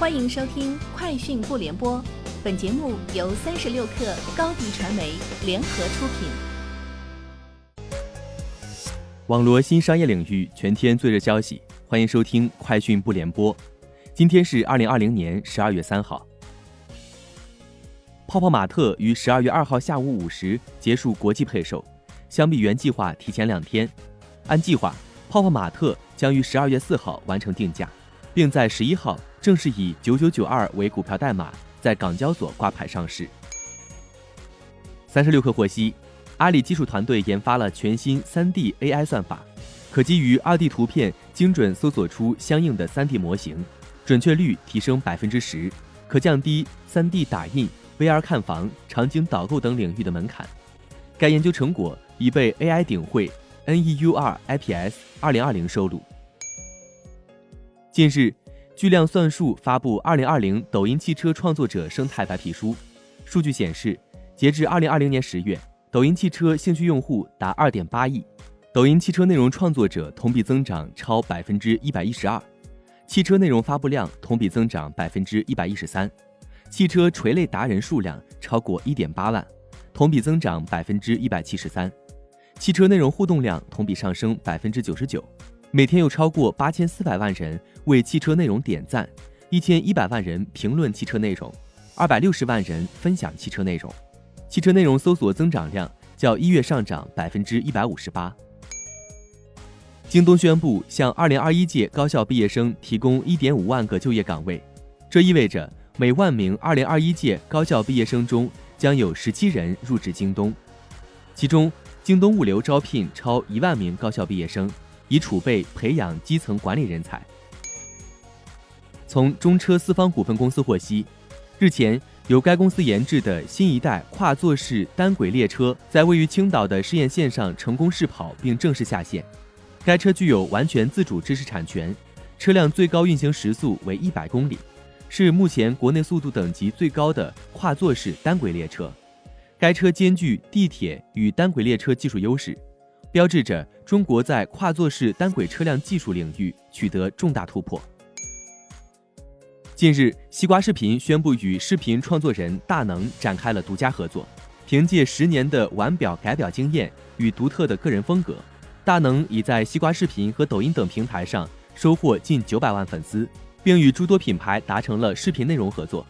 欢迎收听《快讯不联播》，本节目由三十六克高低传媒联合出品。网罗新商业领域全天最热消息，欢迎收听《快讯不联播》。今天是二零二零年十二月三号。泡泡玛特于十二月二号下午五时结束国际配售，相比原计划提前两天。按计划，泡泡玛特将于十二月四号完成定价，并在十一号。正是以九九九二为股票代码，在港交所挂牌上市。三十六氪获悉，阿里技术团队研发了全新三 D AI 算法，可基于二 D 图片精准搜索出相应的三 D 模型，准确率提升百分之十，可降低三 D 打印、VR 看房、场景导购等领域的门槛。该研究成果已被 AI 顶会 NEUR IPS 二零二零收录。近日。巨量算术发布《二零二零抖音汽车创作者生态白皮书》，数据显示，截至二零二零年十月，抖音汽车兴趣用户达二点八亿，抖音汽车内容创作者同比增长超百分之一百一十二，汽车内容发布量同比增长百分之一百一十三，汽车垂类达人数量超过一点八万，同比增长百分之一百七十三，汽车内容互动量同比上升百分之九十九。每天有超过八千四百万人为汽车内容点赞，一千一百万人评论汽车内容，二百六十万人分享汽车内容。汽车内容搜索增长量较一月上涨百分之一百五十八。京东宣布向二零二一届高校毕业生提供一点五万个就业岗位，这意味着每万名二零二一届高校毕业生中将有十七人入职京东，其中京东物流招聘超一万名高校毕业生。以储备培养基层管理人才。从中车四方股份公司获悉，日前由该公司研制的新一代跨座式单轨列车在位于青岛的试验线上成功试跑并正式下线。该车具有完全自主知识产权，车辆最高运行时速为一百公里，是目前国内速度等级最高的跨座式单轨列车。该车兼具地铁与单轨列车技术优势。标志着中国在跨座式单轨车辆技术领域取得重大突破。近日，西瓜视频宣布与视频创作人大能展开了独家合作。凭借十年的玩表改表经验与独特的个人风格，大能已在西瓜视频和抖音等平台上收获近九百万粉丝，并与诸多品牌达成了视频内容合作。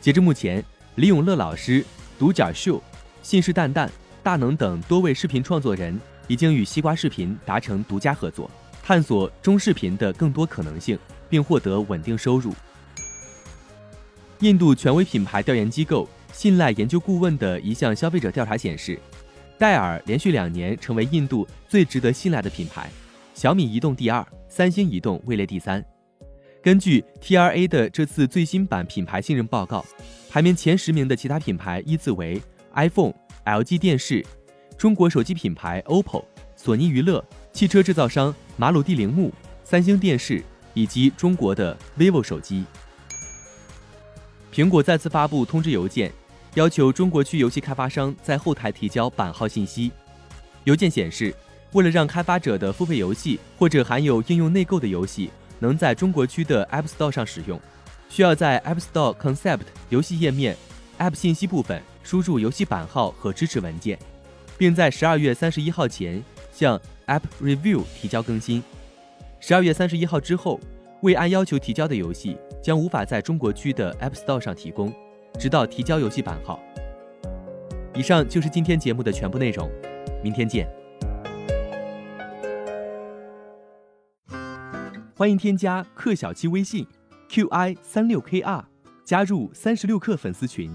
截至目前，李永乐老师、独角秀、信誓旦旦、大能等多位视频创作人。已经与西瓜视频达成独家合作，探索中视频的更多可能性，并获得稳定收入。印度权威品牌调研机构信赖研究顾问的一项消费者调查显示，戴尔连续两年成为印度最值得信赖的品牌，小米移动第二，三星移动位列第三。根据 TRA 的这次最新版品牌信任报告，排名前十名的其他品牌依次为 iPhone、LG 电视。中国手机品牌 OPPO、索尼娱乐、汽车制造商马鲁蒂铃木、三星电视以及中国的 vivo 手机。苹果再次发布通知邮件，要求中国区游戏开发商在后台提交版号信息。邮件显示，为了让开发者的付费游戏或者含有应用内购的游戏能在中国区的 App Store 上使用，需要在 App Store Concept 游戏页面 App 信息部分输入游戏版号和支持文件。并在十二月三十一号前向 App Review 提交更新。十二月三十一号之后，未按要求提交的游戏将无法在中国区的 App Store 上提供，直到提交游戏版号。以上就是今天节目的全部内容，明天见。欢迎添加克小七微信 qi 三六 kr，加入三十六氪粉丝群。